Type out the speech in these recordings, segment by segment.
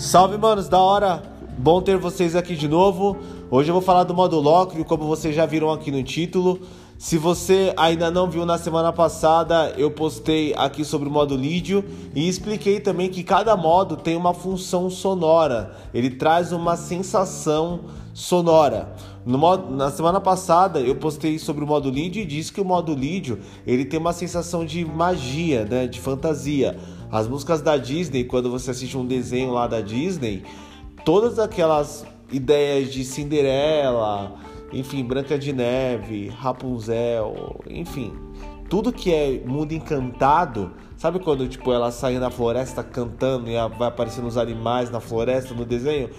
Salve, manos, da hora! Bom ter vocês aqui de novo. Hoje eu vou falar do modo Locrio, como vocês já viram aqui no título. Se você ainda não viu na semana passada, eu postei aqui sobre o modo Lídio e expliquei também que cada modo tem uma função sonora. Ele traz uma sensação sonora. Modo, na semana passada eu postei sobre o modo Lídio e disse que o modo Lídio ele tem uma sensação de magia, né, de fantasia. As músicas da Disney, quando você assiste um desenho lá da Disney, todas aquelas ideias de Cinderela, enfim, Branca de Neve, Rapunzel, enfim, tudo que é mundo encantado, sabe quando tipo ela sai na floresta cantando e vai aparecendo os animais na floresta no desenho?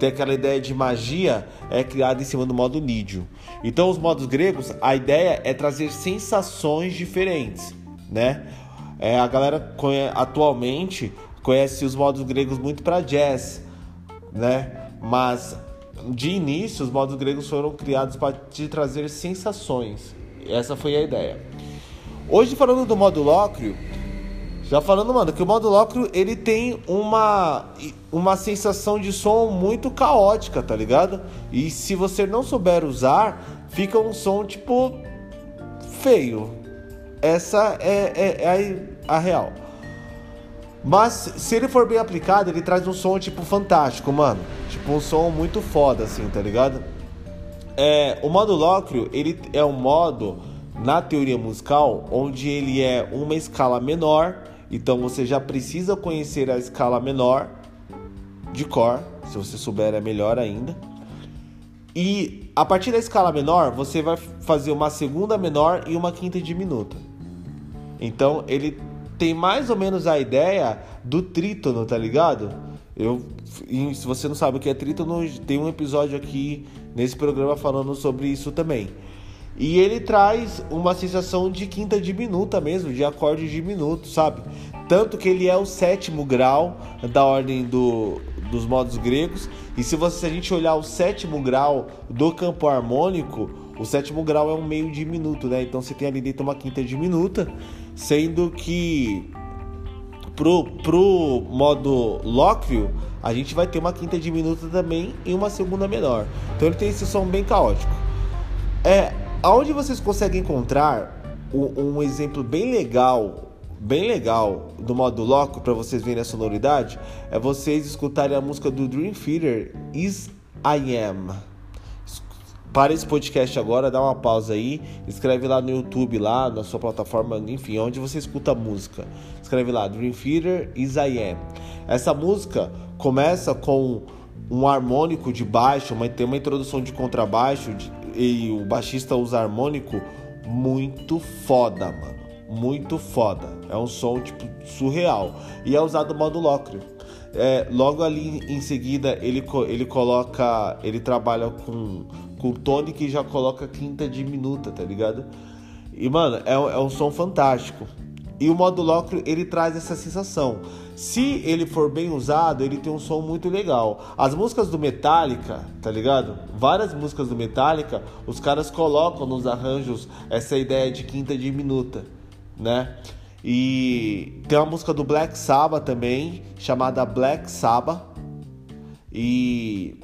Tem aquela ideia de magia é criada em cima do modo nídio. Então os modos gregos, a ideia é trazer sensações diferentes, né? É, a galera atualmente conhece os modos gregos muito para jazz, né? Mas de início os modos gregos foram criados para te trazer sensações. Essa foi a ideia. Hoje falando do modo lócrio, já falando, mano, que o modo lócrio ele tem uma uma sensação de som muito caótica, tá ligado? E se você não souber usar, fica um som tipo feio, essa é, é, é a, a real. Mas se ele for bem aplicado, ele traz um som tipo fantástico, mano. Tipo um som muito foda, assim, tá ligado? É, o modo Locrio, ele é um modo na teoria musical onde ele é uma escala menor. Então você já precisa conhecer a escala menor de cor. Se você souber, é melhor ainda. E a partir da escala menor, você vai fazer uma segunda menor e uma quinta diminuta. Então ele tem mais ou menos a ideia do trítono, tá ligado? Eu, se você não sabe o que é trítono, tem um episódio aqui nesse programa falando sobre isso também. E ele traz uma sensação de quinta diminuta mesmo, de acorde diminuto, sabe? Tanto que ele é o sétimo grau da ordem do, dos modos gregos. E se, você, se a gente olhar o sétimo grau do campo harmônico, o sétimo grau é um meio diminuto, né? Então você tem ali dentro uma quinta diminuta, sendo que pro, pro modo Lócrio, a gente vai ter uma quinta diminuta também e uma segunda menor. Então ele tem esse som bem caótico. É, aonde vocês conseguem encontrar um, um exemplo bem legal, bem legal do modo Lócrio para vocês verem a sonoridade, é vocês escutarem a música do Dream Theater, Is I Am. Para esse podcast agora, dá uma pausa aí, escreve lá no YouTube, lá na sua plataforma, enfim, onde você escuta música. Escreve lá, Dream Theater Is I Am. Essa música começa com um harmônico de baixo, tem uma introdução de contrabaixo de, e o baixista usa harmônico muito foda, mano. Muito foda. É um som tipo surreal. E é usado no modo Locrio. É, logo ali em seguida ele, ele coloca. Ele trabalha com com Tony que já coloca quinta diminuta, tá ligado? E mano, é, é um som fantástico. E o modo Locrio ele traz essa sensação. Se ele for bem usado, ele tem um som muito legal. As músicas do Metallica, tá ligado? Várias músicas do Metallica, os caras colocam nos arranjos essa ideia de quinta diminuta, né? E tem uma música do Black Sabbath também, chamada Black Sabbath. E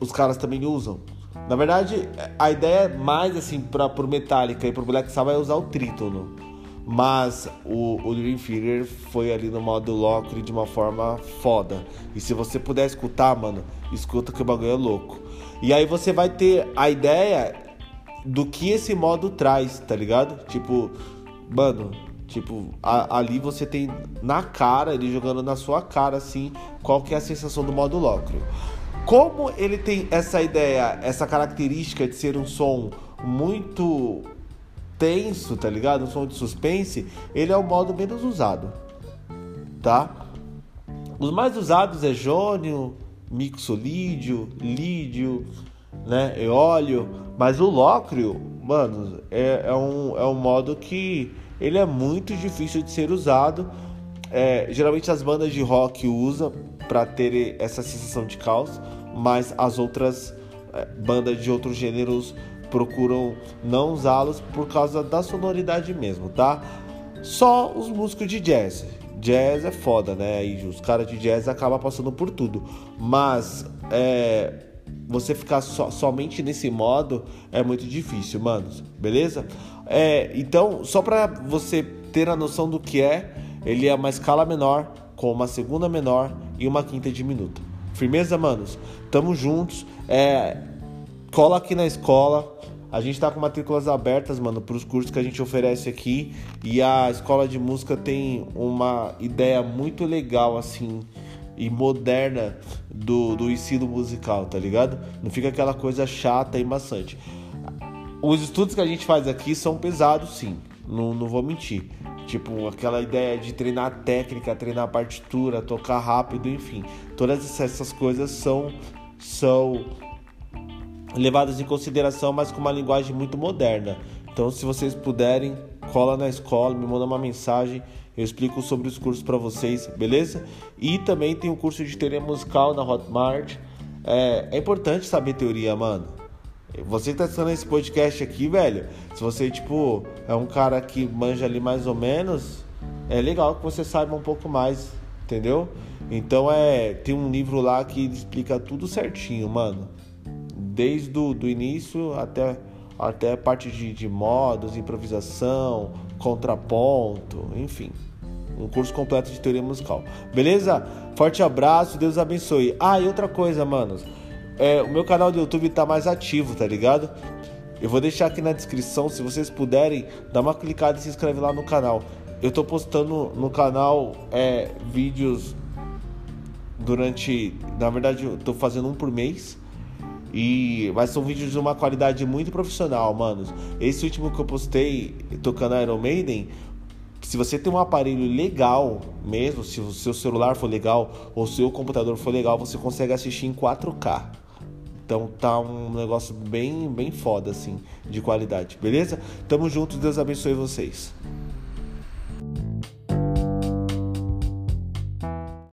os caras também usam. Na verdade, a ideia é mais assim para pro Metallica e pro Black Sabbath é usar o trítono. Mas o, o Dream Theater foi ali no modo Locre de uma forma foda. E se você puder escutar, mano, escuta que o bagulho é louco. E aí você vai ter a ideia do que esse modo traz, tá ligado? Tipo, mano, tipo, a, ali você tem na cara, ele jogando na sua cara assim, qual que é a sensação do modo Locre. Como ele tem essa ideia, essa característica de ser um som muito tenso, tá ligado? Um som de suspense, ele é o modo menos usado, tá? Os mais usados é jônio, mixolídio, lídio, né, eólio, mas o lócrio, mano, é, é, um, é um modo que ele é muito difícil de ser usado. É, geralmente as bandas de rock usam para ter essa sensação de caos, mas as outras é, bandas de outros gêneros procuram não usá-los por causa da sonoridade mesmo, tá? Só os músicos de jazz. jazz é foda, né? E os caras de jazz acabam passando por tudo. Mas é, você ficar so, somente nesse modo é muito difícil, manos. Beleza? É, então, só para você ter a noção do que é, ele é uma escala menor com uma segunda menor e uma quinta diminuta. Firmeza, manos? Tamo juntos. É, cola aqui na escola. A gente tá com matrículas abertas, mano, para os cursos que a gente oferece aqui. E a escola de música tem uma ideia muito legal, assim, e moderna do, do ensino musical, tá ligado? Não fica aquela coisa chata e maçante. Os estudos que a gente faz aqui são pesados, sim. Não, não vou mentir. Tipo, aquela ideia de treinar técnica, treinar partitura, tocar rápido, enfim. Todas essas coisas são, são levadas em consideração, mas com uma linguagem muito moderna. Então, se vocês puderem, cola na escola, me manda uma mensagem, eu explico sobre os cursos para vocês, beleza? E também tem o um curso de teoria musical na Hotmart. É, é importante saber teoria, mano. Você que tá assistindo esse podcast aqui, velho, se você, tipo, é um cara que manja ali mais ou menos, é legal que você saiba um pouco mais, entendeu? Então é. Tem um livro lá que explica tudo certinho, mano desde do, do início até, até a parte de, de modos, improvisação, contraponto, enfim. Um curso completo de teoria musical. Beleza? Forte abraço, Deus abençoe. Ah, e outra coisa, manos. É, o meu canal do YouTube tá mais ativo, tá ligado? Eu vou deixar aqui na descrição, se vocês puderem, dá uma clicada e se inscreve lá no canal. Eu tô postando no canal é, vídeos durante. Na verdade, eu tô fazendo um por mês. E, mas são vídeos de uma qualidade muito profissional, manos. Esse último que eu postei tocando Iron Maiden, se você tem um aparelho legal mesmo, se o seu celular for legal ou o seu computador for legal, você consegue assistir em 4K. Então tá um negócio bem, bem foda assim, de qualidade, beleza? Tamo juntos, Deus abençoe vocês.